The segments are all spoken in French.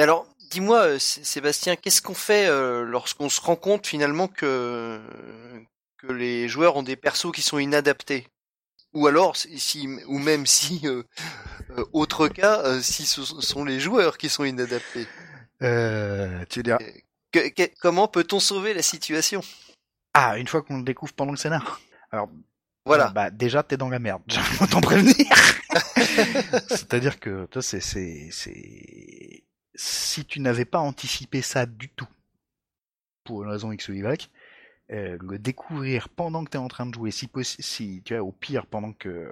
Mais alors, dis-moi, Sébastien, qu'est-ce qu'on fait lorsqu'on se rend compte finalement que que les joueurs ont des persos qui sont inadaptés? Ou alors si ou même si autre cas si ce sont les joueurs qui sont inadaptés? Euh, tu veux dire comment peut-on sauver la situation? Ah, une fois qu'on le découvre pendant le scénar. Alors, voilà. Bah, déjà, t'es dans la merde. J'aimerais t'en prévenir. C'est-à-dire que, toi, c'est, c'est, c'est, si tu n'avais pas anticipé ça du tout, pour une raison X ou Y, euh, le découvrir pendant que t'es en train de jouer, si si, tu vois, au pire, pendant que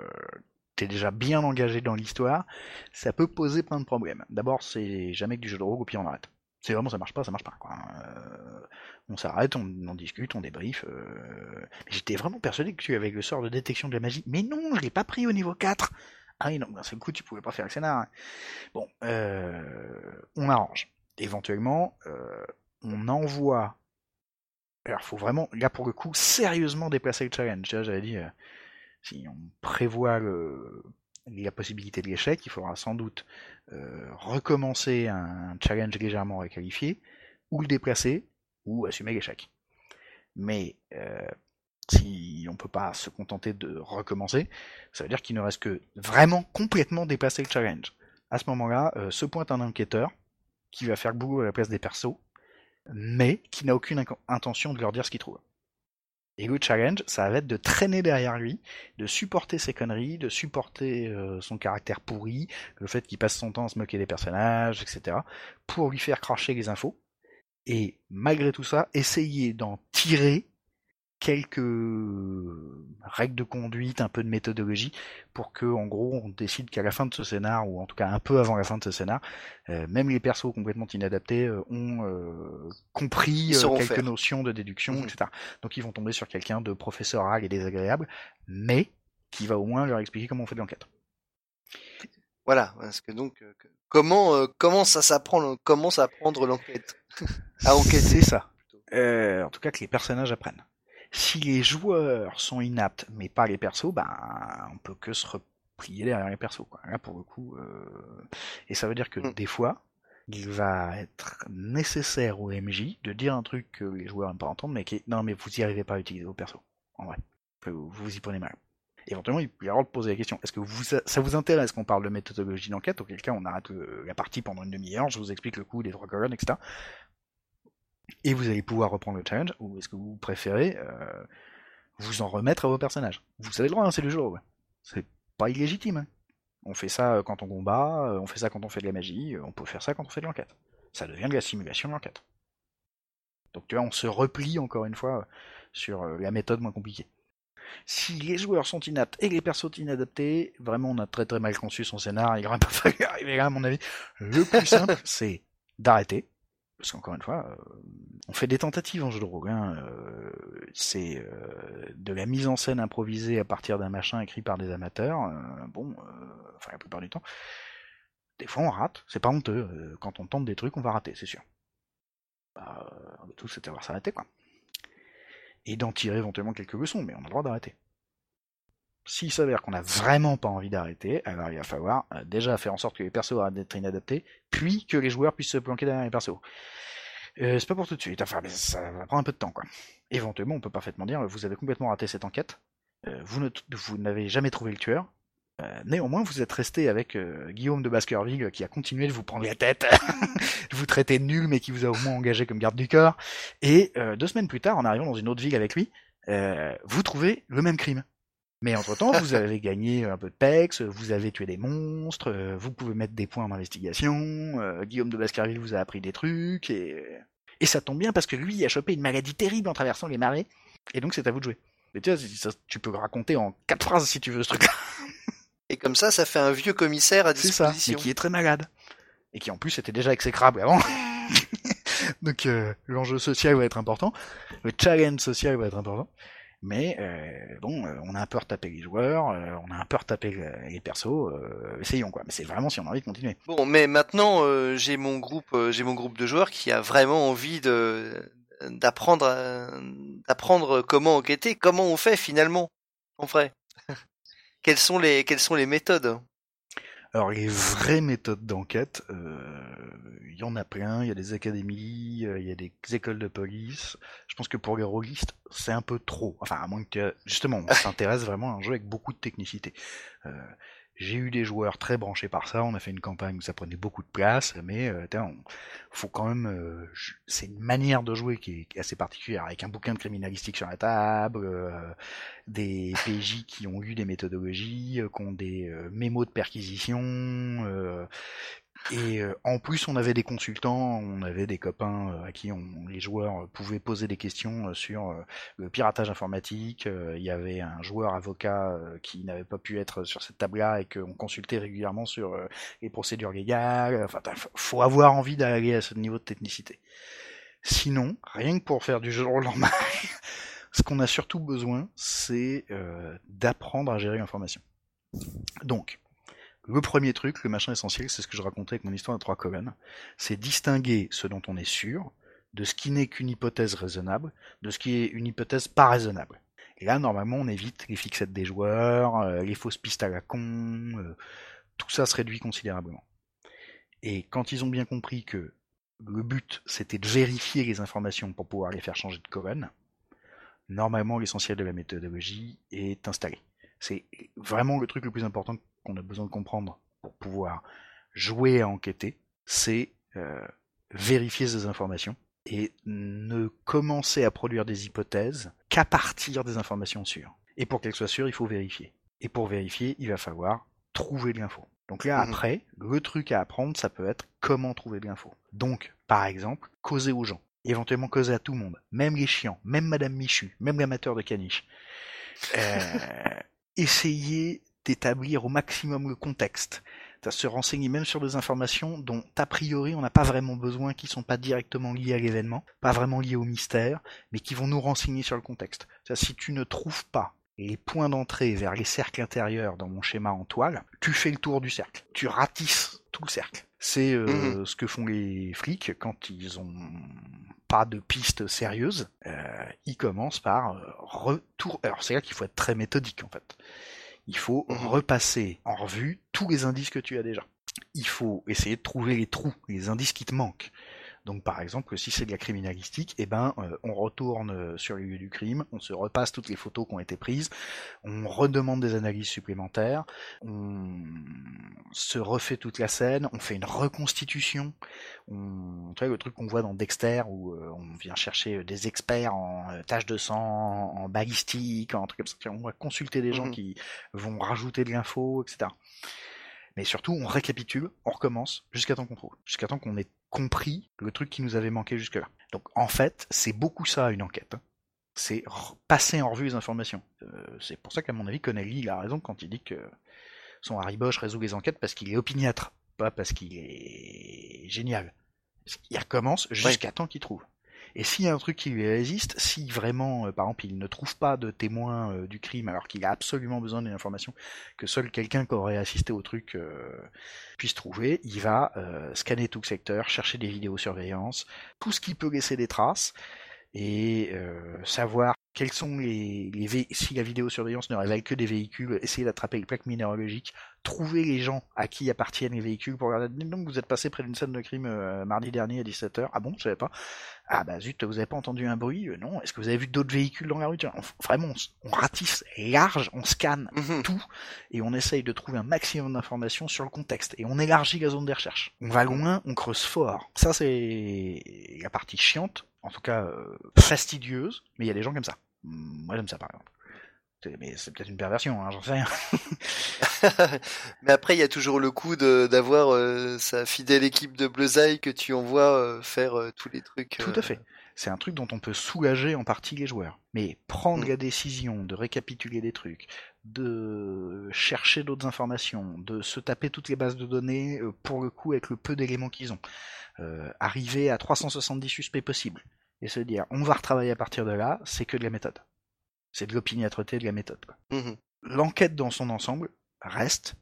t'es déjà bien engagé dans l'histoire, ça peut poser plein de problèmes. D'abord, c'est jamais que du jeu de rôle, au pire on arrête. C'est vraiment ça marche pas, ça marche pas. Quoi. Euh, on s'arrête, on, en discute, on débrief. Euh... J'étais vraiment persuadé que tu avais le sort de détection de la magie. Mais non, je l'ai pas pris au niveau 4. Ah oui, non, d'un seul coup, tu pouvais pas faire le scénar. Bon, euh... on arrange. Éventuellement, euh, on envoie. Alors, faut vraiment, là pour le coup, sérieusement déplacer le challenge. J'avais dit, euh, si on prévoit la possibilité de l'échec, il faudra sans doute recommencer un challenge légèrement requalifié, ou le déplacer, ou assumer l'échec. Mais si on peut pas se contenter de recommencer, ça veut dire qu'il ne reste que vraiment complètement déplacer le challenge. À ce moment-là, euh, se pointe un enquêteur qui va faire boulot à la place des persos, mais qui n'a aucune intention de leur dire ce qu'il trouve. Et le challenge, ça va être de traîner derrière lui, de supporter ses conneries, de supporter euh, son caractère pourri, le fait qu'il passe son temps à se moquer des personnages, etc., pour lui faire cracher les infos. Et malgré tout ça, essayer d'en tirer quelques règles de conduite, un peu de méthodologie, pour que, en gros, on décide qu'à la fin de ce scénar, ou en tout cas un peu avant la fin de ce scénar, euh, même les persos complètement inadaptés euh, ont euh, compris quelques notions de déduction, mhm. etc. Donc ils vont tomber sur quelqu'un de professoral et désagréable, mais qui va au moins leur expliquer comment on fait de l'enquête. Voilà, parce que donc comment comment ça s'apprend comment s'apprendre l'enquête? À enquêter c'est ça. en tout cas que les personnages apprennent. Si les joueurs sont inaptes, mais pas les persos, ben on peut que se replier derrière les persos. Quoi. Là pour le coup, euh... et ça veut dire que mm. des fois, il va être nécessaire au MJ de dire un truc que les joueurs n'aiment pas entendre, mais qui non mais vous y arrivez pas à utiliser vos persos. En vrai, vous vous y prenez mal. Éventuellement, il peut y avoir de poser la question est-ce que vous, ça vous intéresse qu'on parle de méthodologie d'enquête? Auquel cas, on arrête la partie pendant une demi-heure, je vous explique le coup des trois colonnes, etc et vous allez pouvoir reprendre le challenge, ou est-ce que vous préférez euh, vous en remettre à vos personnages? Vous savez le droit, hein, c'est le jeu, ouais. c'est pas illégitime. Hein. On fait ça euh, quand on combat, euh, on fait ça quand on fait de la magie, on peut faire ça quand on fait de l'enquête. Ça devient de la simulation de l'enquête. Donc tu vois, on se replie encore une fois sur la méthode moins compliquée. Si les joueurs sont inaptes et les persos inadaptés, vraiment on a très très mal conçu son scénar, il aurait pas fallu arriver là à mon avis. Le plus simple, c'est d'arrêter, parce qu'encore une fois, euh, on fait des tentatives en jeu de rôle. Hein, euh, c'est euh, de la mise en scène improvisée à partir d'un machin écrit par des amateurs. bon, enfin la plupart du temps. Des fois on rate, c'est pas honteux. quand on tente des trucs, on va rater, c'est sûr. Bah, on va tous savoir s'arrêter, quoi. Et d'en tirer éventuellement quelques leçons, mais on a le droit d'arrêter. S'il s'avère qu'on a vraiment pas envie d'arrêter, alors il va falloir euh, déjà faire en sorte que les persos arrêtent d'être inadaptés, puis que les joueurs puissent se planquer derrière les persos. Euh, c'est pas pour tout de suite, enfin, ça va prendre un peu de temps, quoi. Éventuellement, on peut parfaitement dire, vous avez complètement raté cette enquête, euh, vous, n'avez jamais trouvé le tueur, néanmoins, vous êtes resté avec Guillaume de Baskerville qui a continué de vous prendre la tête, de vous traiter de nul, mais qui vous a au moins engagé comme garde du corps. Et deux semaines plus tard, en arrivant dans une autre ville avec lui, vous trouvez le même crime. Mais entre-temps, vous avez gagné un peu de pex, vous avez tué des monstres, euh, vous pouvez mettre des points d'investigation, euh, Guillaume de Baskerville vous a appris des trucs, et... et ça tombe bien parce que lui a chopé une maladie terrible en traversant les marais, et donc c'est à vous de jouer. Mais tu vois, tu peux raconter en quatre phrases si tu veux ce truc-là. Et comme ça, ça fait un vieux commissaire à disposition. C'est ça, mais qui est très malade. Et qui en plus était déjà exécrable avant. donc euh, l'enjeu social va être important, le challenge social va être important. Mais euh, bon, euh, on a un peu retapé les joueurs, euh, on a un peu retapé les persos. essayons quoi. Mais c'est vraiment si on a envie de continuer. Bon, mais maintenant j'ai mon groupe, j'ai mon groupe de joueurs qui a vraiment envie de d'apprendre d'apprendre comment enquêter, comment on fait finalement en vrai. quelles sont les quelles sont les méthodes? Alors les vraies méthodes d'enquête, y en a plein. Il y a des académies, il y a des écoles de police. Je pense que pour les rôlistes, c'est un peu trop. Enfin, à moins que justement, on s'intéresse vraiment à un jeu avec beaucoup de technicité. J'ai eu des joueurs très branchés par ça. On a fait une campagne où ça prenait beaucoup de place, mais euh, faut quand même. Euh, c'est une manière de jouer qui est assez particulière, avec un bouquin de criminalistique sur la table, euh, des PJ qui ont eu des méthodologies, qui ont des mémos de perquisition, et euh, en plus, on avait des consultants, on avait des copains euh, à qui on, les joueurs pouvaient poser des questions euh, sur le piratage informatique. Il y avait un joueur avocat qui n'avait pas pu être sur cette table-là et qu'on consultait régulièrement sur les procédures légales. Enfin, faut avoir envie d'aller à ce niveau de technicité. Sinon, rien que pour faire du jeu de rôle normal, ce qu'on a surtout besoin, c'est d'apprendre à gérer l'information. Donc, le premier truc, le machin essentiel, c'est ce que je racontais avec mon histoire de trois colonnes. C'est distinguer ce dont on est sûr de ce qui n'est qu'une hypothèse raisonnable, de ce qui est une hypothèse pas raisonnable. Et là, normalement, on évite les fixettes des joueurs, euh, les fausses pistes à la con, euh, tout ça se réduit considérablement. Et quand ils ont bien compris que le but, c'était de vérifier les informations pour pouvoir les faire changer de colonne, normalement, l'essentiel de la méthodologie est installé. C'est vraiment le truc le plus important qu'on a besoin de comprendre pour pouvoir jouer à enquêter, c'est euh, vérifier ces informations et ne commencer à produire des hypothèses qu'à partir des informations sûres. Et pour qu'elles soient sûres, il faut vérifier. Et pour vérifier, il va falloir trouver de l'info. Donc là, mhm. après, le truc à apprendre, ça peut être comment trouver de l'info. Donc, par exemple, causer aux gens. Éventuellement causer à tout le monde. Même les chiants, même Madame Michu, même l'amateur de caniche. Euh, essayer d'établir au maximum le contexte, à se renseigner même sur des informations dont a priori on n'a pas vraiment besoin, qui sont pas directement liées à l'événement, pas vraiment liées au mystère, mais qui vont nous renseigner sur le contexte. si tu ne trouves pas les points d'entrée vers les cercles intérieurs dans mon schéma en toile, tu fais le tour du cercle. Tu ratisses tout le cercle. C'est euh, mhm. ce que font les flics quand ils ont pas de piste sérieuse. Euh, ils commencent par euh, retour. Alors c'est là qu'il faut être très méthodique en fait. Il faut mhm. repasser en revue tous les indices que tu as déjà. Il faut essayer de trouver les trous, les indices qui te manquent. Donc par exemple, si c'est de la criminalistique, eh ben euh, on retourne euh, sur les lieux du crime, on se repasse toutes les photos qui ont été prises, on redemande des analyses supplémentaires, on se refait toute la scène, on fait une reconstitution. On, tu vois le truc qu'on voit dans Dexter où euh, on vient chercher des experts en tâches de sang, en balistique, en trucs comme ça. On va consulter des gens mmh qui vont rajouter de l'info, etc. Mais surtout, on récapitule, on recommence jusqu'à temps qu'on trouve, jusqu'à temps qu'on ait compris le truc qui nous avait manqué jusque-là. Donc en fait, c'est beaucoup ça une enquête. Hein. C'est passer en revue les informations. Euh, c'est pour ça qu'à mon avis, Connelly il a raison quand il dit que son Harry Bosch résout les enquêtes parce qu'il est opiniâtre, pas parce qu'il est génial. Il recommence jusqu'à temps qu'il trouve. Et s'il y a un truc qui lui résiste, si vraiment, euh, par exemple, il ne trouve pas de témoin euh, du crime alors qu'il a absolument besoin d'une information que seul quelqu'un qui aurait assisté au truc euh, puisse trouver, il va scanner tout le secteur, chercher des vidéosurveillance, tout ce qui peut laisser des traces et savoir quels sont les, les si la vidéosurveillance ne révèle que des véhicules, essayer d'attraper les plaques minéralogiques, trouver les gens à qui appartiennent les véhicules pour regarder. Donc vous êtes passé près d'une scène de crime euh, mardi dernier à 17h. Ah bon, je savais pas. Ah bah zut, vous avez pas entendu un bruit euh, Non. Est-ce que vous avez vu d'autres véhicules dans la rue? Vraiment, on, ratisse large, on scanne mhm. tout et on essaye de trouver un maximum d'informations sur le contexte et on élargit la zone de recherche. On va loin, on creuse fort. Ça c'est la partie chiante, en tout cas euh, fastidieuse, mais il y a des gens comme ça. Moi j'aime ça par exemple. Mais c'est peut-être une perversion, hein, j'en sais rien. mais après, il y a toujours le coup d'avoir euh, sa fidèle équipe de bleusailles que tu envoies euh, faire tous les trucs. Tout à fait. C'est un truc dont on peut soulager en partie les joueurs. Mais prendre mm. la décision de récapituler des trucs, de chercher d'autres informations, de se taper toutes les bases de données, pour le coup, avec le peu d'éléments qu'ils ont, arriver à 370 suspects possibles, et se dire, on va retravailler à partir de là, c'est que de la méthode. C'est de l'opiniâtreté de la méthode. Mmh L'enquête dans son ensemble reste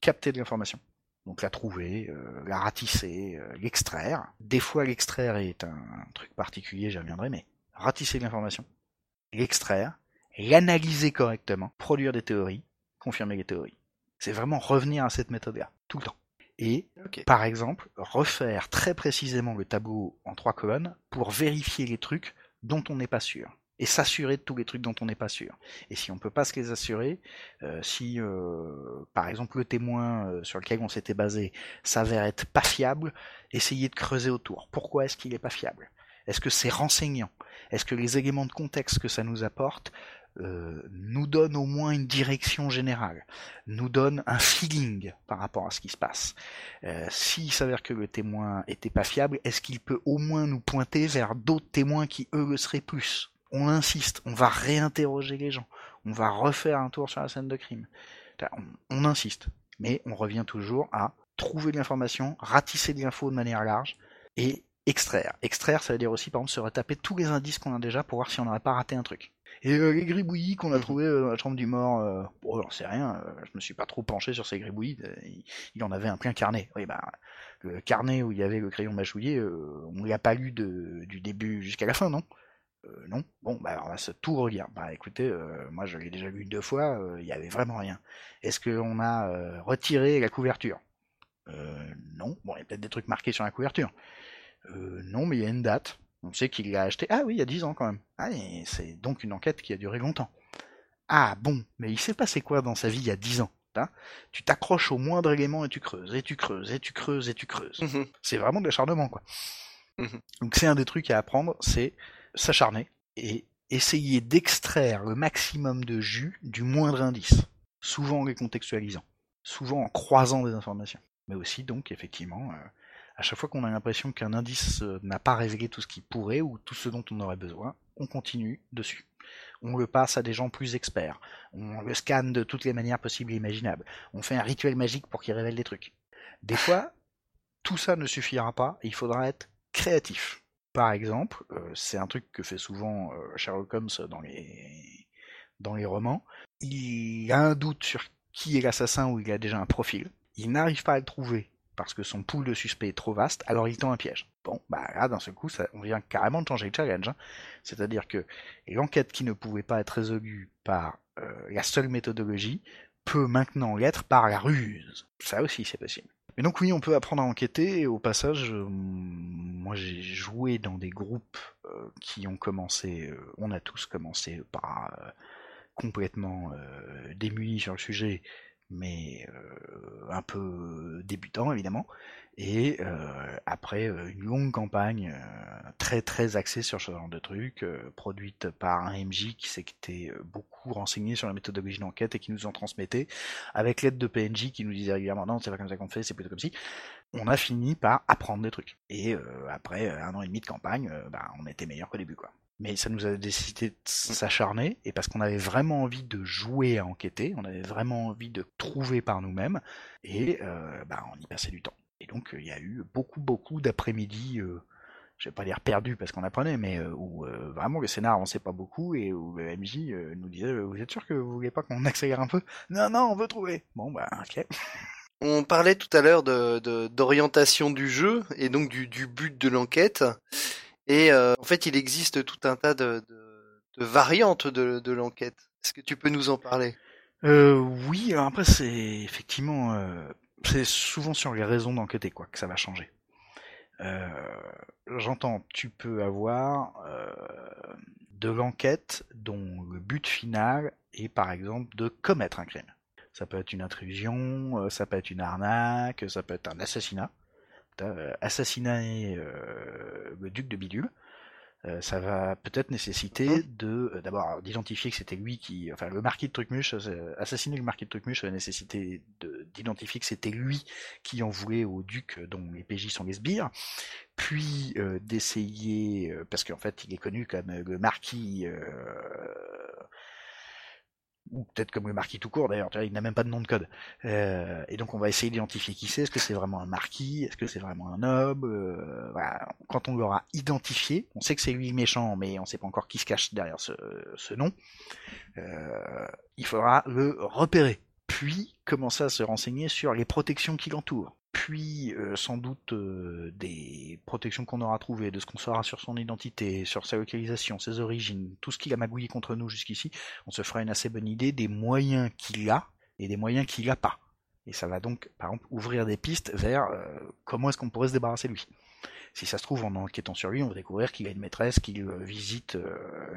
capter de l'information. Donc la trouver, euh, la ratisser, euh, l'extraire. Des fois l'extraire est un, truc particulier, j'y reviendrai, mais ratisser l'information, l'extraire, l'analyser correctement, produire des théories, confirmer les théories. C'est vraiment revenir à cette méthode-là. tout le temps. Et, par exemple, refaire très précisément le tableau en trois colonnes pour vérifier les trucs dont on n'est pas sûr et s'assurer de tous les trucs dont on n'est pas sûr. Et si on peut pas se les assurer, euh, si euh, par exemple le témoin euh, sur lequel on s'était basé s'avère être pas fiable, essayez de creuser autour. Pourquoi est-ce qu'il est pas fiable? Est-ce que c'est renseignant? Est-ce que les éléments de contexte que ça nous apporte euh, nous donne au moins une direction générale, nous donne un feeling par rapport à ce qui se passe? Euh, S'il s'avère que le témoin était pas fiable, est-ce qu'il peut au moins nous pointer vers d'autres témoins qui eux le seraient plus? On insiste, on va réinterroger les gens, on va refaire un tour sur la scène de crime. On, on insiste, mais on revient toujours à trouver de l'information, ratisser de l'info de manière large et extraire. Extraire, ça veut dire aussi par exemple se retaper tous les indices qu'on a déjà pour voir si on n'aurait pas raté un truc. Et euh, les gribouillis qu'on a mhm. trouvés euh, dans la chambre du mort, euh, bon, j'en sais rien, je me suis pas trop penché sur ces gribouillis, il, il en avait un plein carnet. Oui, bah, le carnet où il y avait le crayon mâchouillé, on l'a pas lu de, du début jusqu'à la fin, non? Non. Bon, bah on va se tout relire. Bah écoutez, moi je l'ai déjà lu deux fois, il y avait vraiment rien. Est-ce qu'on a retiré la couverture? Non. Bon, il y a peut-être des trucs marqués sur la couverture. non, mais il y a une date. On sait qu'il l'a acheté. Ah oui, il y a 10 ans quand même. Ah, c'est donc une enquête qui a duré longtemps. Ah bon, mais il s'est passé quoi dans sa vie il y a 10 ans hein? Tu t'accroches au moindre élément et tu creuses, et tu creuses, et tu creuses, et tu creuses. Mhm. C'est vraiment de l'acharnement, quoi. Mhm. Donc c'est un des trucs à apprendre, c'est s'acharner et essayer d'extraire le maximum de jus du moindre indice, souvent en les contextualisant, souvent en croisant des informations. Mais aussi donc effectivement euh, à chaque fois qu'on a l'impression qu'un indice euh, n'a pas révélé tout ce qu'il pourrait ou tout ce dont on aurait besoin, on continue dessus. On le passe à des gens plus experts. On le scanne de toutes les manières possibles et imaginables. On fait un rituel magique pour qu'il révèle des trucs. Des fois, tout ça ne suffira pas il faudra être créatif. Par exemple, c'est un truc que fait souvent Sherlock Holmes dans les, dans les romans. Il a un doute sur qui est l'assassin ou il a déjà un profil. Il n'arrive pas à le trouver parce que son pool de suspects est trop vaste, alors il tend un piège. Bon, bah là, d'un seul coup, on vient carrément de changer le challenge. Hein. C'est-à-dire que l'enquête qui ne pouvait pas être résolue par la seule méthodologie peut maintenant l'être par la ruse. Ça aussi, c'est possible. Mais donc oui, on peut apprendre à enquêter, et au passage, euh, moi j'ai joué dans des groupes euh, qui ont commencé, on a tous commencé par complètement démunis sur le sujet, mais euh, un peu débutant évidemment. Et euh, après euh, une longue campagne très très axée sur ce genre de trucs, produite par un MJ qui s'était beaucoup renseigné sur la méthodologie d'enquête et qui nous en transmettait, avec l'aide de PNJ qui nous disait régulièrement non c'est pas comme ça qu'on fait, c'est plutôt comme si. On a fini par apprendre des trucs. Et après un an et demi de campagne, bah, on était meilleur qu'au début quoi mais ça nous a décidé de mm. s'acharner, et parce qu'on avait vraiment envie de jouer à enquêter, on avait vraiment envie de trouver par nous-mêmes, et euh, bah, on y passait du temps. Et donc il y a eu beaucoup beaucoup d'après-midi, euh, je vais pas dire perdus parce qu'on apprenait, mais euh, où euh, vraiment le scénar avançait pas beaucoup, et où le MJ nous disait Vous êtes sûr que vous voulez pas qu'on accélère un peu? Non, non, on veut trouver Bon, bah, ok. On parlait tout à l'heure de d'orientation du jeu, et donc du, du but de l'enquête. Et euh, en fait, il existe tout un tas de, variantes de, l'enquête. Est-ce que tu peux nous en parler? Euh, Oui, alors après, c'est effectivement, euh, c'est souvent sur les raisons d'enquêter quoi que ça va changer. J'entends, tu peux avoir de l'enquête dont le but final est par exemple de commettre un crime. Ça peut être une intrusion, ça peut être une arnaque, ça peut être un assassinat. Euh, assassiner euh, le duc de Bidule, euh, ça va peut-être nécessiter hein de d'abord d'identifier que c'était lui qui, enfin le marquis de Trucmuche, assassiner le marquis de Trucmuche, ça va nécessiter d'identifier que c'était lui qui en voulait au duc dont les PJ sont les sbires, puis d'essayer, parce qu'en fait il est connu comme le marquis ou peut-être comme le marquis tout court d'ailleurs, il n'a même pas de nom de code. Euh, et donc on va essayer d'identifier qui c'est, est-ce que c'est vraiment un marquis, est-ce que c'est vraiment un noble? Euh. Quand on l'aura identifié, on sait que c'est lui méchant, mais on ne sait pas encore qui se cache derrière ce, ce nom, euh, il faudra le repérer, puis commencer à se renseigner sur les protections qui l'entourent puis euh, sans doute euh, des protections qu'on aura trouvées, de ce qu'on saura sur son identité, sur sa localisation, ses origines, tout ce qu'il a magouillé contre nous jusqu'ici, on se fera une assez bonne idée des moyens qu'il a et des moyens qu'il n'a pas. Et ça va donc, par exemple, ouvrir des pistes vers comment est-ce qu'on pourrait se débarrasser de lui. Si ça se trouve, en enquêtant sur lui, on va découvrir qu'il a une maîtresse qu'il visite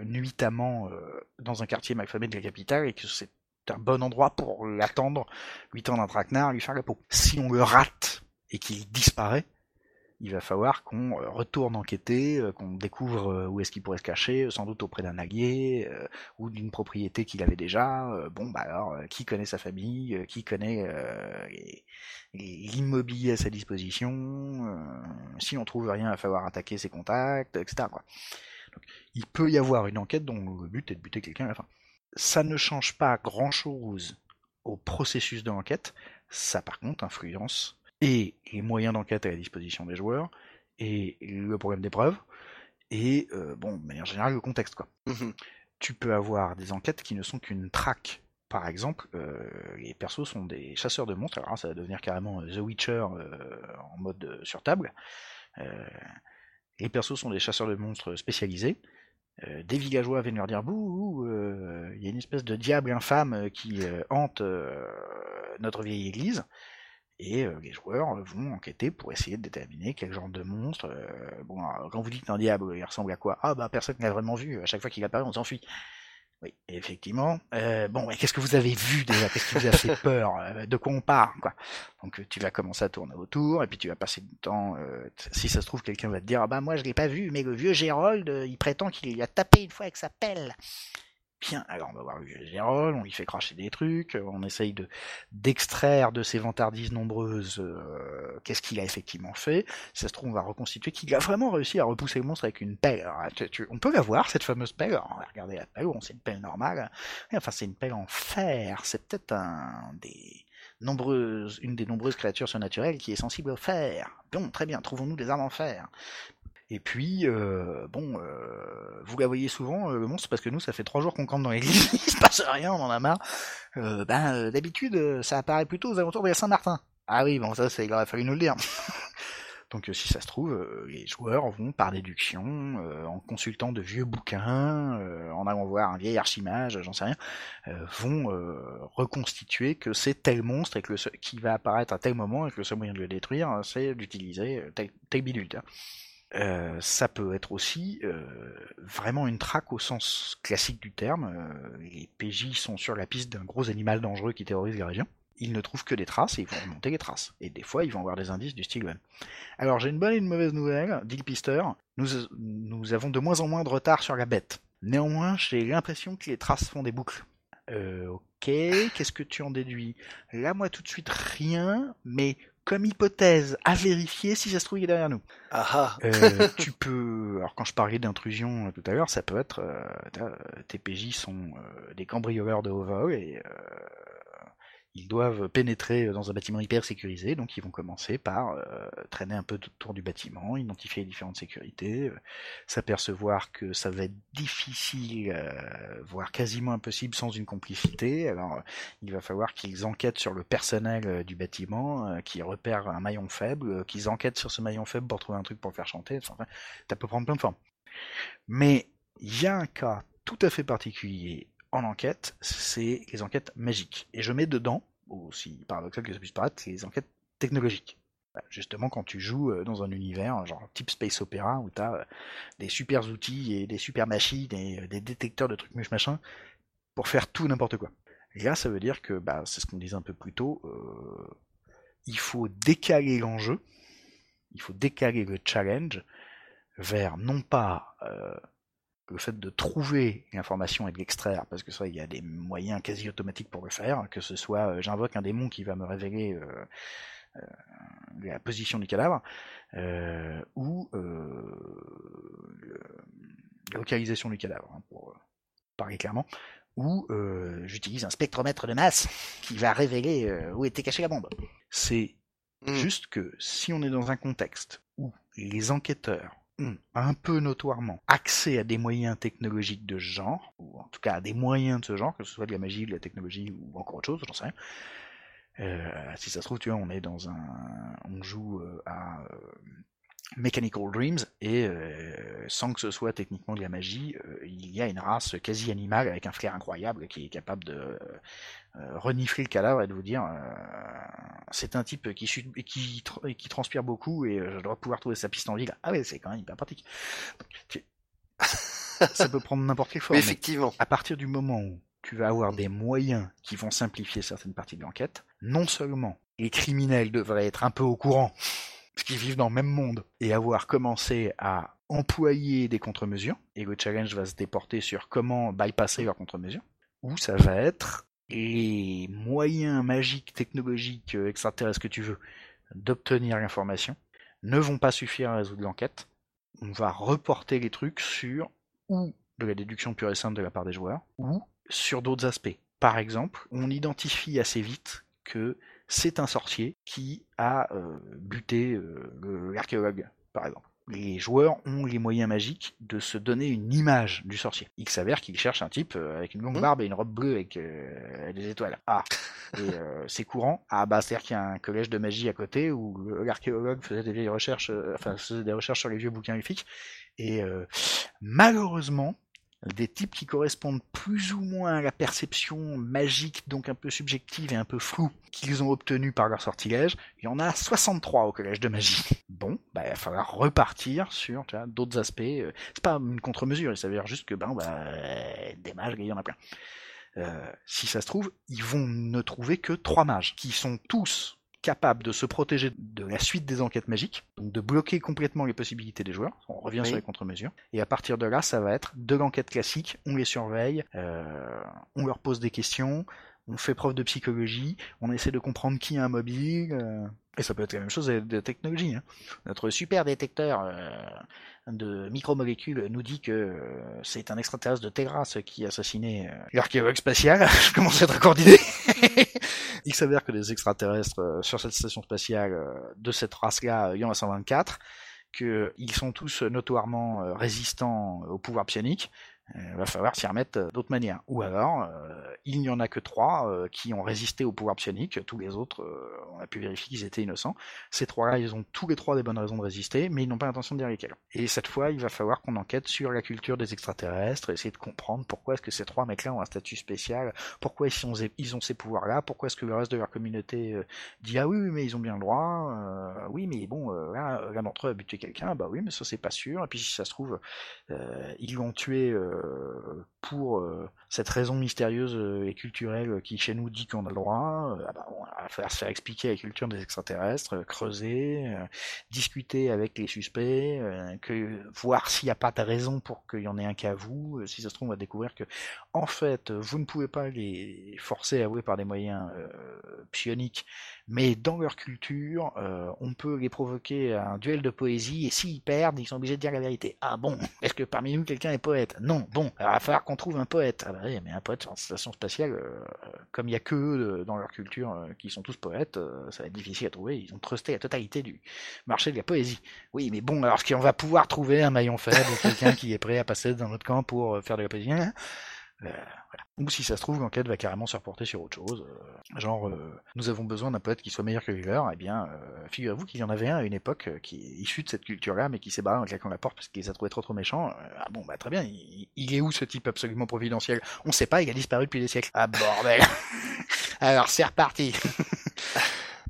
nuitamment dans un quartier malfamé de la capitale et que c'est un bon endroit pour l'attendre, lui tendre un traquenard, lui faire la peau. Si on le rate et qu'il disparaît, il va falloir qu'on euh, retourne enquêter, euh, qu'on découvre euh, où est-ce qu'il pourrait se cacher, sans doute auprès d'un allié ou d'une propriété qu'il avait déjà. Bon, bah alors, qui connaît sa famille, qui connaît l'immobilier à sa disposition. si on trouve rien, il va falloir attaquer ses contacts, etc. il peut y avoir une enquête dont le but est de buter quelqu'un à la fin. Ça ne change pas grand-chose au processus de l'enquête. Ça, par contre, influence et les moyens d'enquête à la disposition des joueurs, et le problème des preuves, et euh, bon, de manière générale, le contexte quoi. Mmh tu peux avoir des enquêtes qui ne sont qu'une traque. Par exemple, euh, les persos sont des chasseurs de monstres, alors ça va devenir carrément euh, The Witcher en mode sur table. les persos sont des chasseurs de monstres spécialisés. Des villageois viennent leur dire bouh, il y a une espèce de diable infâme qui hante notre vieille église et euh, les joueurs vont enquêter pour essayer de déterminer quel genre de monstre. Euh, bon, quand vous dites un diable, il ressemble à quoi? Ah bah personne n'a vraiment vu. À chaque fois qu'il apparaît, on s'enfuit. Oui, effectivement. Euh, bon, qu'est-ce que vous avez vu déjà? Qu'est-ce qui vous a fait peur? De quoi on parle quoi? Donc tu vas commencer à tourner autour, et puis tu vas passer du temps. si ça se trouve, quelqu'un va te dire ah bah moi je l'ai pas vu, mais le vieux Gérold, il prétend qu'il lui a tapé une fois avec sa pelle. Bien, alors on va voir Gérol, on lui fait cracher des trucs, on essaye de d'extraire de ses vantardises nombreuses euh, qu'est-ce qu'il a effectivement fait. Ça se trouve, on va reconstituer qu'il a vraiment réussi à repousser le monstre avec une pelle. on peut la voir, cette fameuse pelle. on va regarder la pelle, c'est une pelle normale. enfin, c'est une pelle en fer. C'est peut-être un des nombreuses, une des nombreuses créatures surnaturelles qui est sensible au fer. Bon, très bien, trouvons-nous des armes en fer. Et puis, euh, bon, euh, vous la voyez souvent, euh, le monstre, parce que nous, ça fait trois jours qu'on campe dans l'église, il se passe rien, on en a marre. ben, d'habitude, ça apparaît plutôt aux alentours de Saint-Martin. Ah oui, bon, ça, il aurait fallu nous le dire. Donc si ça se trouve, les joueurs vont par déduction, en consultant de vieux bouquins, en allant voir un vieil archimage, j'en sais rien, vont reconstituer que c'est tel monstre et que le qui va apparaître à tel moment et que le seul moyen de le détruire, c'est d'utiliser tel, tel bidule. Euh, ça peut être aussi euh, vraiment une traque au sens classique du terme. Euh, les PJ sont sur la piste d'un gros animal dangereux qui terrorise la région. Ils ne trouvent que des traces et ils vont remonter les traces. Et des fois, ils vont avoir des indices du style Alors, j'ai une bonne et une mauvaise nouvelle, dit le pisteur. Nous, avons de moins en moins de retard sur la bête. Néanmoins, j'ai l'impression que les traces font des boucles. Ok, qu'est-ce que tu en déduis? Là, moi, tout de suite, rien, mais comme hypothèse à vérifier si ça se trouve il est derrière nous. Ah, ah. euh, tu peux, alors quand je parlais d'intrusion euh, tout à l'heure, ça peut être, euh, tes PJ sont des cambrioleurs de haut vol et ils doivent pénétrer dans un bâtiment hyper sécurisé, donc ils vont commencer par euh, traîner un peu autour du bâtiment, identifier les différentes sécurités, euh, s'apercevoir que ça va être difficile, euh, voire quasiment impossible sans une complicité. Alors il va falloir qu'ils enquêtent sur le personnel du bâtiment, qu'ils repèrent un maillon faible, qu'ils enquêtent sur ce maillon faible pour trouver un truc pour le faire chanter. Enfin, ça peut prendre plein de formes. Mais il y a un cas tout à fait particulier en enquête, c'est les enquêtes magiques. Et je mets dedans aussi paradoxal que ça puisse paraître, les enquêtes technologiques. Bah, justement, quand tu joues euh, dans un univers, genre type Space Opera, où tu as euh, des super outils et des super machines euh, des détecteurs de trucs muche machin, pour faire tout n'importe quoi. Et là, ça veut dire que, bah, c'est ce qu'on disait un peu plus tôt, il faut décaler l'enjeu, il faut décaler le challenge vers non pas le fait de trouver l'information et de l'extraire, parce que ça, il y a des moyens quasi automatiques pour le faire, que ce soit euh, j'invoque un démon qui va me révéler euh, euh, la position du cadavre, ou la localisation du cadavre, hein, pour parler clairement, ou j'utilise un spectromètre de masse qui va révéler où était cachée la bombe. C'est mmh. juste que si on est dans un contexte où les enquêteurs Hmm. un peu notoirement accès à des moyens technologiques de ce genre, ou en tout cas à des moyens de ce genre, que ce soit de la magie, de la technologie ou encore autre chose, j'en sais rien. Euh, si ça se trouve, tu vois, on est dans un, on joue euh, à, euh, Mechanical Dreams, et sans que ce soit techniquement de la magie, il y a une race quasi animale avec un flair incroyable qui est capable de renifler le cadavre et de vous dire c'est un type qui, qui, qui transpire beaucoup et je dois pouvoir trouver sa piste en ville. Ah ouais, c'est quand même hyper pratique. ça peut prendre n'importe quelle forme. Effectivement. À partir du moment où tu vas avoir des moyens qui vont simplifier certaines parties de l'enquête, non seulement les criminels devraient être un peu au courant, parce qu'ils vivent dans le même monde, et avoir commencé à employer des contre-mesures, et le challenge va se déporter sur comment bypasser leurs contre-mesures, ou ça va être les moyens magiques, technologiques, euh, extraterrestres que tu veux, d'obtenir l'information, ne vont pas suffire à résoudre l'enquête. On va reporter les trucs sur ou de la déduction pure et simple de la part des joueurs, ou sur d'autres aspects. Par exemple, on identifie assez vite que c'est un sorcier qui a euh, buté euh, l'archéologue, par exemple. Les joueurs ont les moyens magiques de se donner une image du sorcier. Il s'avère qu'il cherche un type euh, avec une longue mmh. barbe et une robe bleue avec des étoiles. Ah, et c'est courant. Ah bah c'est-à-dire qu'il y a un collège de magie à côté où l'archéologue faisait des recherches, enfin faisait des recherches sur les vieux bouquins elfiques. Et malheureusement, des types qui correspondent plus ou moins à la perception magique, donc un peu subjective et un peu floue, qu'ils ont obtenue par leur sortilège. Il y en a 63 au collège de magie. Bon, bah, il va falloir repartir sur d'autres aspects. Euh, c'est pas une contre-mesure, il s'avère juste que ben, bah, des mages, il y en a plein. Euh, si ça se trouve, ils vont ne trouver que trois mages, qui sont tous capable de se protéger de la suite des enquêtes magiques, donc de bloquer complètement les possibilités des joueurs. On revient sur les contre-mesures. Et à partir de là, ça va être de l'enquête classique. On les surveille, euh, on leur pose des questions, on fait preuve de psychologie, on essaie de comprendre qui a un mobile. Euh, et ça peut être la même chose de technologie. Hein. Notre super détecteur euh, de micromolécules nous dit que c'est un extraterrestre de Tegras qui a assassiné l'archéologue spatial. Je commence à être coordonné. Il s'avère que les extraterrestres euh, sur cette station spatiale euh, de cette race-là, il y en a 124, qu'ils sont tous notoirement euh, résistants au pouvoir psionique, il euh, va falloir s'y remettre euh, d'autres manières. Ou alors, euh, il n'y en a que trois qui ont résisté au pouvoir psionique, tous les autres, on a pu vérifier qu'ils étaient innocents. Ces trois-là, ils ont tous les trois des bonnes raisons de résister, mais ils n'ont pas l'intention de dire lesquelles. Et cette fois, il va falloir qu'on enquête sur la culture des extraterrestres, essayer de comprendre pourquoi est-ce que ces trois mecs-là ont un statut spécial, pourquoi ils ont, ces pouvoirs-là, pourquoi est-ce que le reste de leur communauté dit ah oui, oui mais ils ont bien le droit, oui mais bon là, l'un d'entre eux a buté quelqu'un, bah oui mais ça c'est pas sûr, et puis si ça se trouve ils l'ont tué pour euh, cette raison mystérieuse euh, et culturelle qui chez nous dit qu'on a le droit, ah bah, on va se faire expliquer la culture des extraterrestres, creuser, discuter avec les suspects, voir s'il n'y a pas de raison pour qu'il y en ait un qu'à vous. Si ça se trouve, on va découvrir que en fait, vous ne pouvez pas les forcer à avouer par des moyens psioniques, mais dans leur culture, on peut les provoquer à un duel de poésie, et s'ils perdent, ils sont obligés de dire la vérité. Ah bon? Est-ce que parmi nous quelqu'un est poète? Non. Bon, alors il va falloir qu'on trouve un poète. Ah bah oui, mais un poète sur une station spatiale, euh, comme il n'y a que eux dans leur culture euh, qui sont tous poètes, euh, ça va être difficile à trouver. Ils ont trusté la totalité du marché de la poésie. Oui, mais bon, alors est-ce qu'on va pouvoir trouver un maillon faible, quelqu'un qui est prêt à passer dans notre camp pour faire de la poésie? Euh, Ou si ça se trouve, l'enquête va carrément se reporter sur autre chose. Euh, genre, euh, nous avons besoin d'un poète qui soit meilleur que Wheeler. Eh bien, figurez-vous qu'il y en avait un à une époque qui est issu de cette culture-là, mais qui s'est barré en claquant la porte parce qu'il les a trop trop méchants. ah bon, bah très bien, il, est où ce type absolument providentiel? On sait pas, il a disparu depuis des siècles. Ah bordel Alors c'est reparti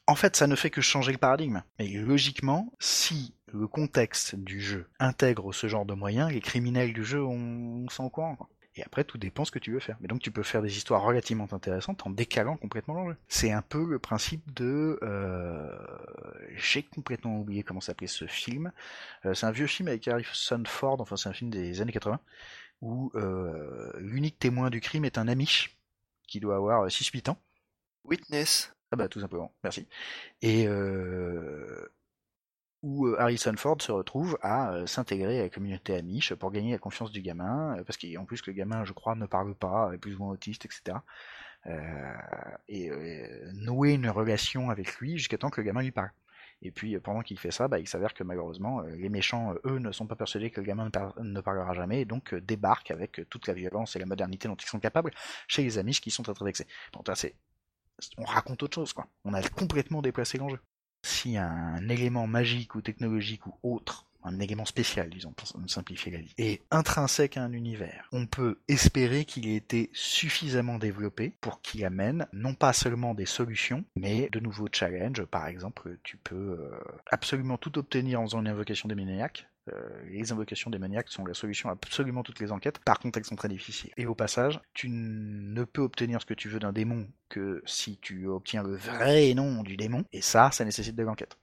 En fait, ça ne fait que changer le paradigme. Mais logiquement, si le contexte du jeu intègre ce genre de moyens, les criminels du jeu, on, on s'en courant. Quoi. Et après, tout dépend ce que tu veux faire. Mais donc, tu peux faire des histoires relativement intéressantes en décalant complètement l'enjeu. C'est un peu le principe de... Euh... J'ai complètement oublié comment s'appelait ce film. Euh, c'est un vieux film avec Harrison Ford, enfin c'est un film des années 80, où euh, l'unique témoin du crime est un Amish, qui doit avoir 6-8 ans. Witness. Ah bah tout simplement, merci. Et euh, où euh, Harrison Ford se retrouve à euh, s'intégrer à la communauté Amish pour gagner la confiance du gamin, euh, parce qu'en plus le gamin, je crois, ne parle pas, est plus ou moins autiste, etc. et nouer une relation avec lui jusqu'à temps que le gamin lui parle. Et puis pendant qu'il fait ça, bah, il s'avère que malheureusement, les méchants, eux, ne sont pas persuadés que le gamin ne, parlera jamais, et donc débarquent avec toute la violence et la modernité dont ils sont capables chez les Amish qui sont très vexés. C'est on raconte autre chose, quoi. On a complètement déplacé l'enjeu. Si un élément magique ou technologique ou autre un élément spécial, disons, pour simplifier la vie, est intrinsèque à un univers. On peut espérer qu'il ait été suffisamment développé pour qu'il amène non pas seulement des solutions, mais de nouveaux challenges. Par exemple, tu peux euh, absolument tout obtenir en faisant une invocation démoniaque, les invocations démoniaques sont la solution à absolument toutes les enquêtes. Par contre, elles sont très difficiles. Et au passage, tu ne peux obtenir ce que tu veux d'un démon que si tu obtiens le vrai nom du démon. Et ça, ça nécessite de l'enquête.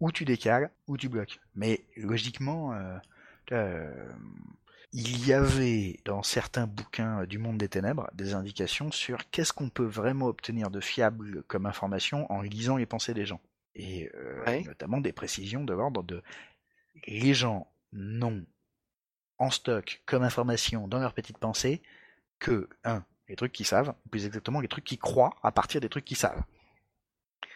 Ou tu décales, ou tu bloques. Mais logiquement, euh, euh, il y avait dans certains bouquins du monde des ténèbres des indications sur qu'est-ce qu'on peut vraiment obtenir de fiable comme information en lisant les pensées des gens. Et notamment des précisions de l'ordre de les gens n'ont en stock comme information dans leur petite pensée que, un, les trucs qu'ils savent, plus exactement les trucs qu'ils croient à partir des trucs qu'ils savent.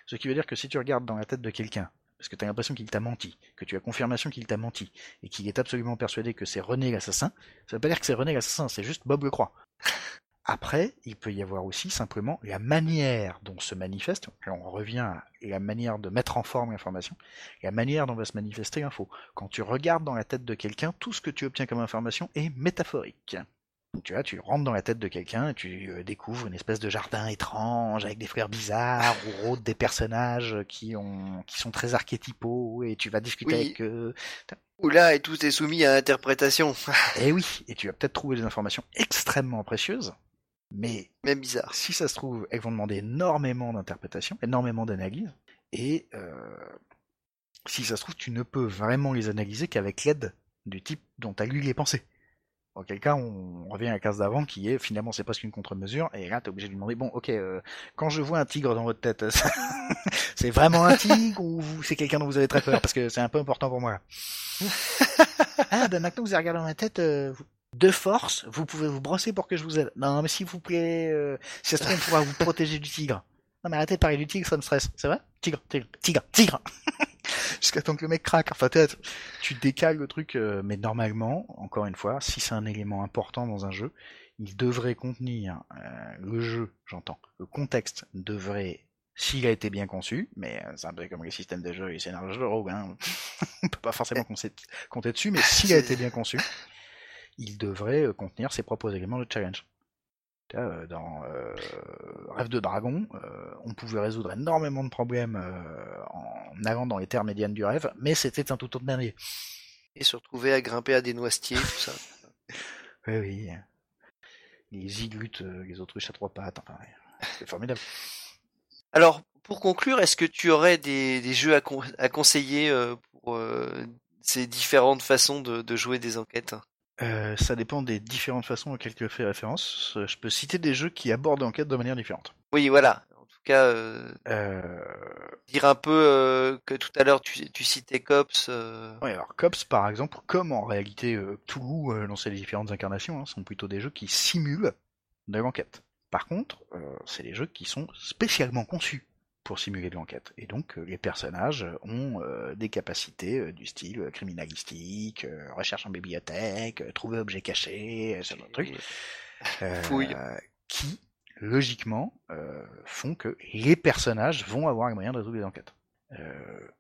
Ce qui veut dire que si tu regardes dans la tête de quelqu'un, parce que tu as l'impression qu'il t'a menti, que tu as confirmation qu'il t'a menti, et qu'il est absolument persuadé que c'est René l'assassin, ça veut pas dire que c'est René l'assassin, c'est juste Bob le croit. Après, il peut y avoir aussi simplement la manière dont se manifeste, on revient à la manière de mettre en forme l'information, la manière dont va se manifester l'info. Quand tu regardes dans la tête de quelqu'un, tout ce que tu obtiens comme information est métaphorique. Tu vois, tu rentres dans la tête de quelqu'un et tu euh, découvres une espèce de jardin étrange avec des fleurs bizarres ou des personnages qui ont qui sont très archétypaux et tu vas discuter avec eux. Oula, et tout est soumis à interprétation. et eh oui, et tu vas peut-être trouver des informations extrêmement précieuses mais même bizarre. Si ça se trouve, elles vont demander énormément d'interprétation, énormément d'analyse, et euh, si ça se trouve, tu ne peux vraiment les analyser qu'avec l'aide du type dont tu as lu les pensées. Dans quel cas, on revient à la case d'avant qui est finalement c'est presque une contre-mesure, et là t'es obligé de lui demander bon, ok, euh, quand je vois un tigre dans votre tête, c'est vraiment un tigre ou c'est quelqu'un dont vous avez très peur? Parce que c'est un peu important pour moi. ah, ben maintenant que vous avez regardé dans ma tête, euh, de force, vous pouvez vous brosser pour que je vous aide. Non, mais s'il vous plaît, euh, si ça se trouve, on pourra vous protéger du tigre. Non, mais arrêtez de parler du tigre, ça me stresse. C'est vrai? Tigre, tigre, tigre, tigre Jusqu'à temps que le mec craque. Enfin, peut-être, tu décales le truc, euh, mais normalement, encore une fois, si c'est un élément important dans un jeu, il devrait contenir euh, le jeu, j'entends. Le contexte devrait s'il a été bien conçu, mais c'est un peu comme les systèmes de jeu et scénarios de rogue, hein. on peut pas forcément compter dessus, mais s'il a été bien conçu, il devrait euh, contenir ses propres éléments de challenge. Euh, dans euh, Rêve de Dragon, on pouvait résoudre énormément de problèmes en allant dans les terres médianes du rêve, mais c'était un tout autre dernier. Et se retrouver à grimper à des noisetiers, tout ça. oui, oui. Les iglutes, les autruches à trois pattes, enfin, c'est formidable. Alors, pour conclure, est-ce que tu aurais des, jeux à, conseiller pour ces différentes façons de jouer des enquêtes? Euh, ça dépend des différentes façons auxquelles tu fais référence. Euh, je peux citer des jeux qui abordent l'enquête de manière différente. Oui, voilà. En tout cas, euh... Euh... dire un peu que tout à l'heure tu, tu citais Cops. Oui, alors Cops, par exemple, comme en réalité Toulouse dans ses différentes incarnations, hein, sont plutôt des jeux qui simulent de l'enquête. Par contre, c'est des jeux qui sont spécialement conçus pour simuler de l'enquête. Et donc euh, les personnages ont euh, des capacités euh, du style criminalistique, recherche en bibliothèque, trouver objets cachés, ce genre de trucs, qui logiquement font que les personnages vont avoir les moyens de résoudre les enquêtes.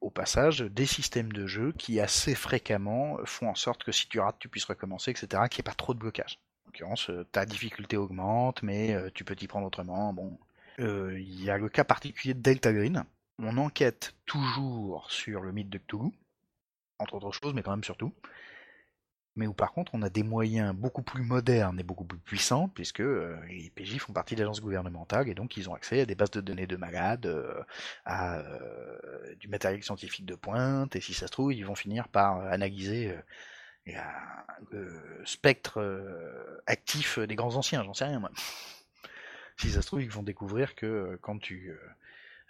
au passage, des systèmes de jeu qui assez fréquemment font en sorte que si tu rates, tu puisses recommencer, etc., qu'il n'y ait pas trop de blocage. En l'occurrence, ta difficulté augmente, mais tu peux t'y prendre autrement. Bon, il y a le cas particulier de Delta Green. On enquête toujours sur le mythe de Cthulhu, entre autres choses, mais quand même surtout. Mais où par contre on a des moyens beaucoup plus modernes et beaucoup plus puissants, puisque euh, les PJ font partie d'agence gouvernementales et donc ils ont accès à des bases de données de malades, euh, à du matériel scientifique de pointe, et si ça se trouve, ils vont finir par analyser le spectre actif des grands anciens, j'en sais rien moi si ça se trouve, ils vont découvrir que euh, quand tu euh,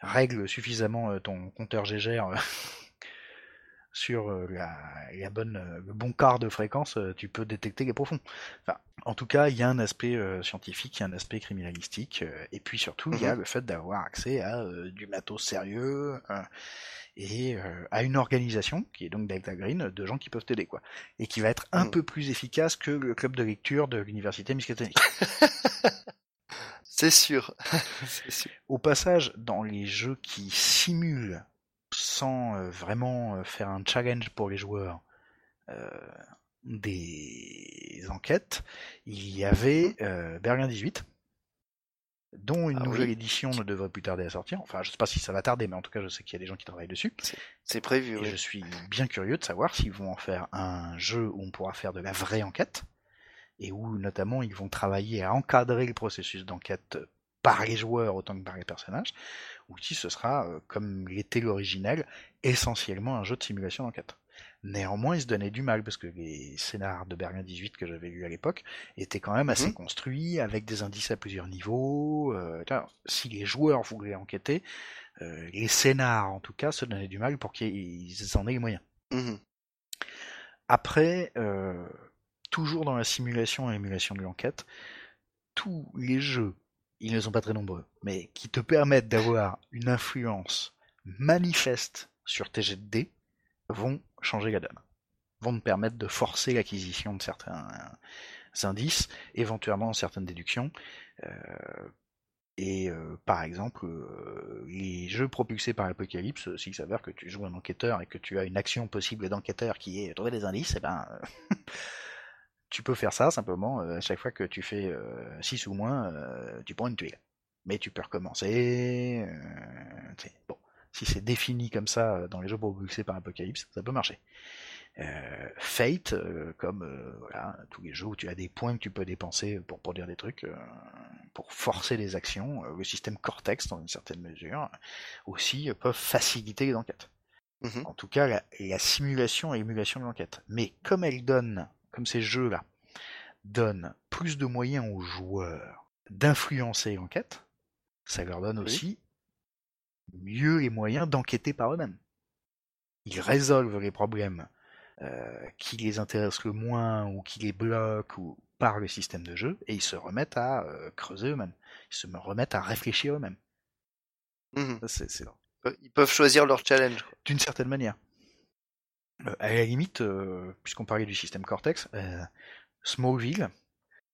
règles suffisamment euh, ton compteur Gégère sur la, bonne, le bon quart de fréquence, tu peux détecter les profonds. Enfin, en tout cas, il y a un aspect scientifique, il y a un aspect criminalistique, et puis surtout, il y a mhm. le fait d'avoir accès à du matos sérieux et à une organisation qui est donc Delta Green de gens qui peuvent t'aider, quoi, et qui va être un mhm. peu plus efficace que le club de lecture de l'université Miskatonic. C'est sûr. Au passage, dans les jeux qui simulent sans vraiment faire un challenge pour les joueurs des enquêtes, il y avait Berlin 18, dont une Ah nouvelle oui. édition ne devrait plus tarder à sortir. Enfin, je sais pas si ça va tarder, mais en tout cas, je sais qu'il y a des gens qui travaillent dessus. C'est prévu, Et oui. je suis bien curieux de savoir s'ils vont en faire un jeu où on pourra faire de la vraie enquête, et où notamment ils vont travailler à encadrer le processus d'enquête par les joueurs autant que par les personnages, ou si ce sera, euh, comme l'était l'original, essentiellement un jeu de simulation d'enquête. Néanmoins, ils se donnaient du mal, parce que les scénars de Berlin 18 que j'avais lus à l'époque étaient quand même assez Mhm. construits, avec des indices à plusieurs niveaux. euh, si les joueurs voulaient enquêter, euh, les scénars en tout cas se donnaient du mal pour qu'ils en aient les moyens. Mhm. Après, euh, toujours dans la simulation et l'émulation de l'enquête, tous les jeux, ils ne sont pas très nombreux, mais qui te permettent d'avoir une influence manifeste sur tes jets de dés, vont changer la donne. Vont te permettre de forcer l'acquisition de certains indices, éventuellement certaines déductions. Euh, et euh, par exemple, euh, les jeux propulsés par Apocalypse, s'il s'avère que tu joues un enquêteur et que tu as une action possible d'enquêteur qui est trouver des indices, eh ben tu peux faire ça simplement euh, à chaque fois que tu fais 6 ou moins, euh, tu prends une tuile. Mais tu peux recommencer. euh, bon, si c'est défini comme ça euh, dans les jeux propulsés par Apocalypse, ça peut marcher. Euh, Fate, euh, comme euh, voilà, tous les jeux où tu as des points que tu peux dépenser pour produire des trucs, euh, pour forcer des actions, euh, le système Cortex, dans une certaine mesure, aussi euh, peuvent faciliter les enquêtes. Mhm. En tout cas, la, la simulation et l'émulation de l'enquête. Mais comme elle donne, comme ces jeux-là, donnent plus de moyens aux joueurs d'influencer l'enquête, ça leur donne Oui. aussi mieux les moyens d'enquêter par eux-mêmes. Ils résolvent les problèmes euh, qui les intéressent le moins ou qui les bloquent ou par le système de jeu et ils se remettent à euh, creuser eux-mêmes. Ils se remettent à réfléchir eux-mêmes. C'est- c'est Ils peuvent choisir leur challenge. d'une certaine manière. Euh, à la limite, puisqu'on parlait du système Cortex, euh, Smallville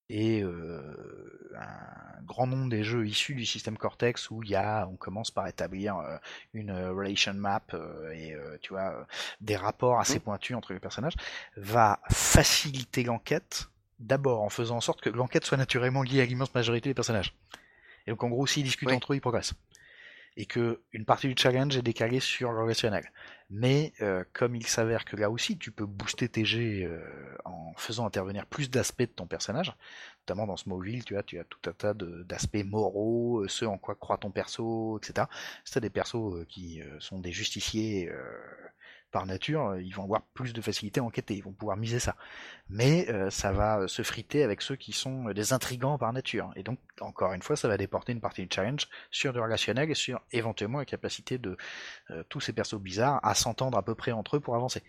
et euh, un grand nombre des jeux issus du système Cortex où il y a, on commence par établir euh, une relation map euh, et tu vois des rapports assez Mhm. pointus entre les personnages, va faciliter l'enquête d'abord en faisant en sorte que l'enquête soit naturellement liée à l'immense majorité des personnages. Et donc en gros, s'ils discutent Oui. entre eux, ils progressent. Et que une partie du challenge est décalée sur le relationnel. Mais euh, comme il s'avère que là aussi, tu peux booster tes jets euh, en faisant intervenir plus d'aspects de ton personnage, notamment dans Smallville, tu vois, tu as tout un tas d'aspects moraux, euh, ce en quoi croit ton perso, etc. T'as des persos euh, qui euh, sont des justiciers par nature, euh, ils vont avoir plus de facilité à enquêter, ils vont pouvoir miser ça. Mais euh, ça va euh, se friter avec ceux qui sont des intrigants par nature. Et donc, encore une fois, ça va déporter une partie du challenge sur du relationnel et sur éventuellement la capacité de euh, tous ces persos bizarres à s'entendre à peu près entre eux pour avancer.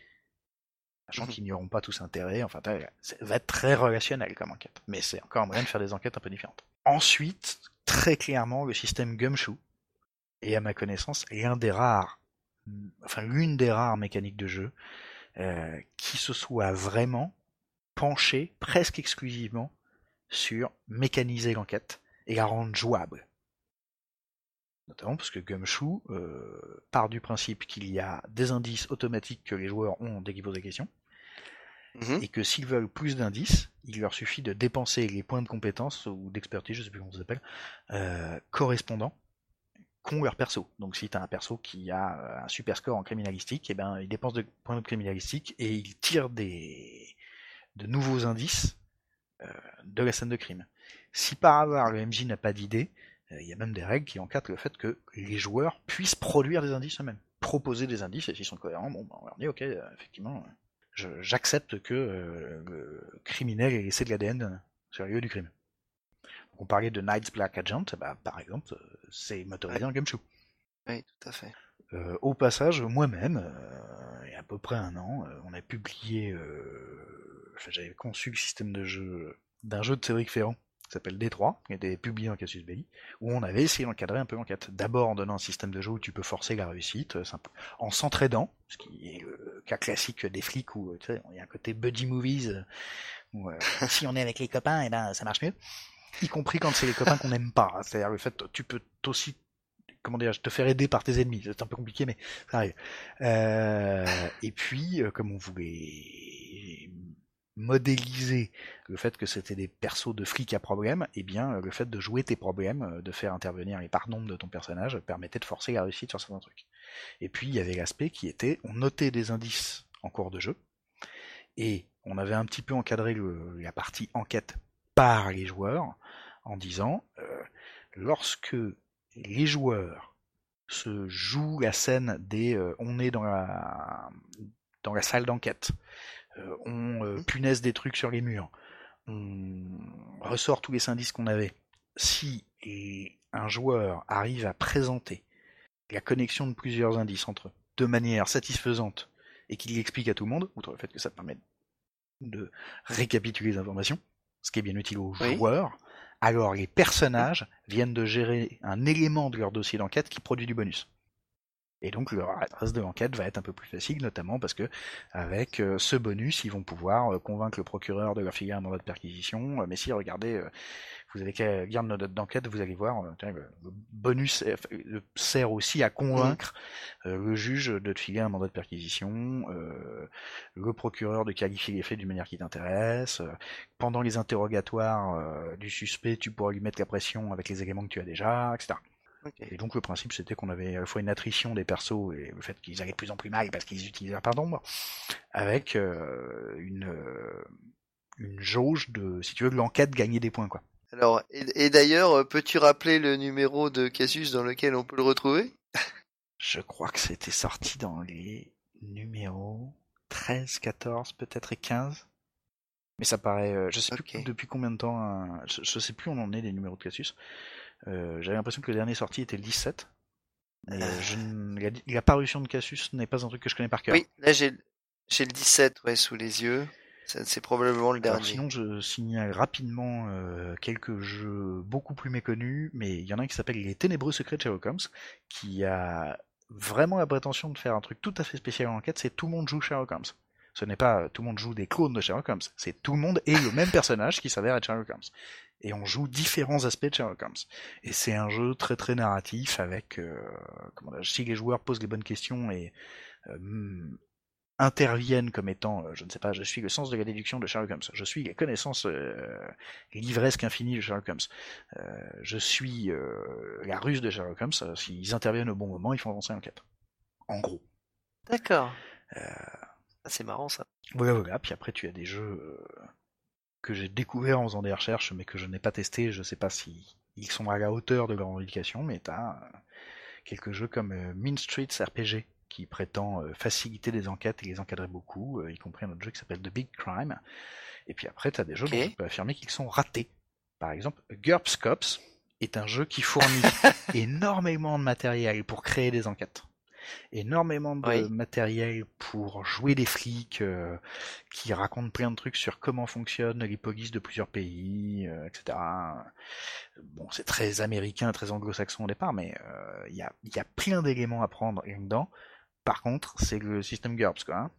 Sachant Mhm. qu'ils n'y auront pas tous intérêt, enfin, ça va être très relationnel comme enquête. Mais c'est encore un moyen de faire des enquêtes un peu différentes. Ensuite, très clairement, le système Gumshoe est à ma connaissance l'un des rares, enfin l'une des rares mécaniques de jeu euh, qui se soit vraiment penché presque exclusivement sur mécaniser l'enquête et la rendre jouable. Notamment parce que Gumshoe euh, part du principe qu'il y a des indices automatiques que les joueurs ont dès qu'ils posent des questions, Mhm. et que s'ils veulent plus d'indices, il leur suffit de dépenser les points de compétence ou d'expertise, je sais plus comment ça s'appelle, euh, correspondants qu'ont leur perso. Donc si tu as un perso qui a euh, un super score en criminalistique, et ben il dépense de points de criminalistique et il tire des de nouveaux indices euh, de la scène de crime. Si par hasard le MJ n'a pas d'idée, euh, il y a même des règles qui encadrent le fait que les joueurs puissent produire des indices eux-mêmes, proposer des indices et s'ils sont cohérents, bon, ben, on leur dit ok, effectivement, j'accepte que le criminel ait laissé de l'ADN sur le lieu du crime. On parlait de Knight's Black Agent, bah, par exemple, euh, c'est motorisé en Gumshoe. Oui, tout à fait. Euh, au passage, moi-même, euh, il y a à peu près un an, euh, on a publié, enfin, j'avais conçu le système de jeu d'un jeu de Cédric Ferrand qui s'appelle D3, qui a été publié en Cassius Belli, où on avait essayé d'encadrer un peu l'enquête. D'abord en donnant un système de jeu où tu peux forcer la réussite, simple- en s'entraidant, ce qui est le cas classique des flics où tu sais, il y a un côté buddy movies, où si on est avec les copains, et ben ça marche mieux. Y compris quand c'est les copains qu'on n'aime pas. C'est-à-dire le fait, tu peux aussi comment dire, te faire aider par tes ennemis. C'est un peu compliqué, mais ça arrive. et puis, comme on voulait modéliser le fait que c'était des persos de flics à problème, eh bien le fait de jouer tes problèmes, de faire intervenir les par nombre de ton personnage, permettait de forcer la réussite sur certains trucs. Et puis il y avait l'aspect qui était, on notait des indices en cours de jeu, et on avait un petit peu encadré la partie enquête par les joueurs en disant euh, lorsque les joueurs se jouent la scène des euh, on est dans la dans la salle d'enquête, euh, on mmh. punaise des trucs sur les murs, on ressort tous les indices qu'on avait. Si un joueur arrive à présenter la connexion de plusieurs indices entre eux de manière satisfaisante et qu'il l'explique à tout le monde, outre le fait que ça permet de récapituler les informations, ce qui est bien utile aux joueurs, alors les personnages viennent de gérer un élément de leur dossier d'enquête qui produit du bonus. Et donc le reste de l'enquête va être un peu plus facile, notamment parce que avec euh, ce bonus, ils vont pouvoir euh, convaincre le procureur de leur un mandat de perquisition. Euh, mais si, regardez, vous avez qu'à nos notes d'enquête, vous allez voir, le bonus sert aussi à convaincre mmh. le juge de te filer un mandat de perquisition, le procureur de qualifier les faits d'une manière qui t'intéresse. pendant les interrogatoires du suspect, tu pourras lui mettre la pression avec les éléments que tu as déjà, etc. Et donc le principe c'était qu'on avait à la fois une attrition des persos et le fait qu'ils allaient de plus en plus mal parce qu'ils utilisaient un pardon, avec euh, une, euh, une jauge de, si tu veux, de l'enquête gagner des points quoi. Alors, et, d'ailleurs, euh, peux-tu rappeler le numéro de Casus dans lequel on peut le retrouver? Je crois que c'était sorti dans les numéros 13, 14, peut-être et 15. Mais ça paraît, je sais plus depuis combien de temps, je, je, sais plus où on en est des numéros de Casus. Euh, j'avais l'impression que le dernier sorti était le 17. Euh, je, la, parution de Cassius n'est pas un truc que je connais par cœur. Oui, là j'ai le 17 ouais, sous les yeux. C'est probablement le dernier. sinon, je signale rapidement euh, quelques jeux beaucoup plus méconnus, mais il y en a un qui s'appelle Les Ténébreux Secrets de Sherlock Holmes, qui a vraiment la prétention de faire un truc tout à fait spécial en enquête, c'est tout le monde joue Sherlock Holmes. Ce n'est pas tout le monde joue des clones de Sherlock Holmes, c'est tout le monde est le même personnage qui s'avère être Sherlock Holmes et on joue différents aspects de Sherlock Holmes. Et c'est un jeu très très narratif avec, euh, comment si les joueurs posent les bonnes questions et euh, interviennent comme étant, euh, je ne sais pas, je suis le sens de la déduction de Sherlock Holmes, je suis les connaissances livresques infinies de Sherlock Holmes, je suis la ruse de Sherlock Holmes, s'ils interviennent au bon moment, ils font avancer l'enquête. En gros. D'accord. c'est marrant ça. Voilà, voilà. Puis après, tu as des jeux que j'ai découvert en faisant des recherches, mais que je n'ai pas testé. Je sais pas si ils sont à la hauteur de leur indication, mais tu as euh, quelques jeux comme euh, Mean Streets RPG qui prétend euh, faciliter des enquêtes et les encadrer beaucoup, y compris un autre jeu qui s'appelle The Big Crime. Et puis après, tu as des jeux dont on peut affirmer qu'ils sont ratés. Par exemple, GURPS Cops est un jeu qui fournit énormément de matériel pour créer des enquêtes énormément de matériel pour jouer des flics euh, qui racontent plein de trucs sur comment fonctionnent les polices de plusieurs pays, euh, etc. Bon, c'est très américain, très anglo-saxon au départ, mais euh, il y, a, y, a, plein d'éléments à prendre dedans. Par contre, c'est le système GURPS, quoi. Hein.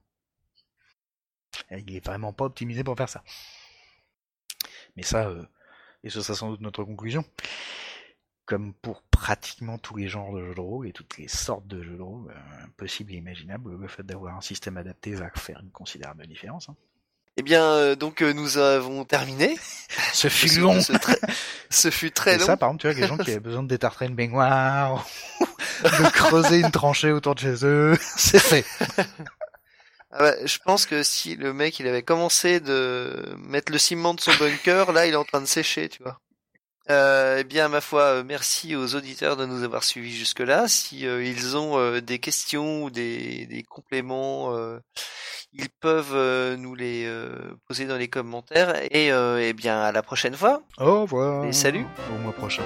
il est vraiment pas optimisé pour faire ça. Mais ça, et ce sera sans doute notre conclusion comme pour pratiquement tous les genres de jeux de rôle et toutes les sortes de jeux de rôle euh, possibles et imaginables, le fait d'avoir un système adapté va faire une considérable différence. Hein. Eh bien, euh, donc euh, nous avons terminé. Ce fut long. Ce, fut très long. ça, par exemple, tu vois, les gens qui avaient besoin de détartrer une baignoire, de creuser une tranchée autour de chez eux, c'est fait. Ah bah, je pense que si le mec il avait commencé de mettre le ciment de son bunker, là il est en train de sécher, tu vois. Euh, eh bien, ma foi, euh, merci aux auditeurs de nous avoir suivis jusque-là. Si euh, ils ont des questions ou des, des compléments, ils peuvent nous les poser dans les commentaires. Et eh bien, à la prochaine fois. Au revoir. Et salut. Au mois prochain.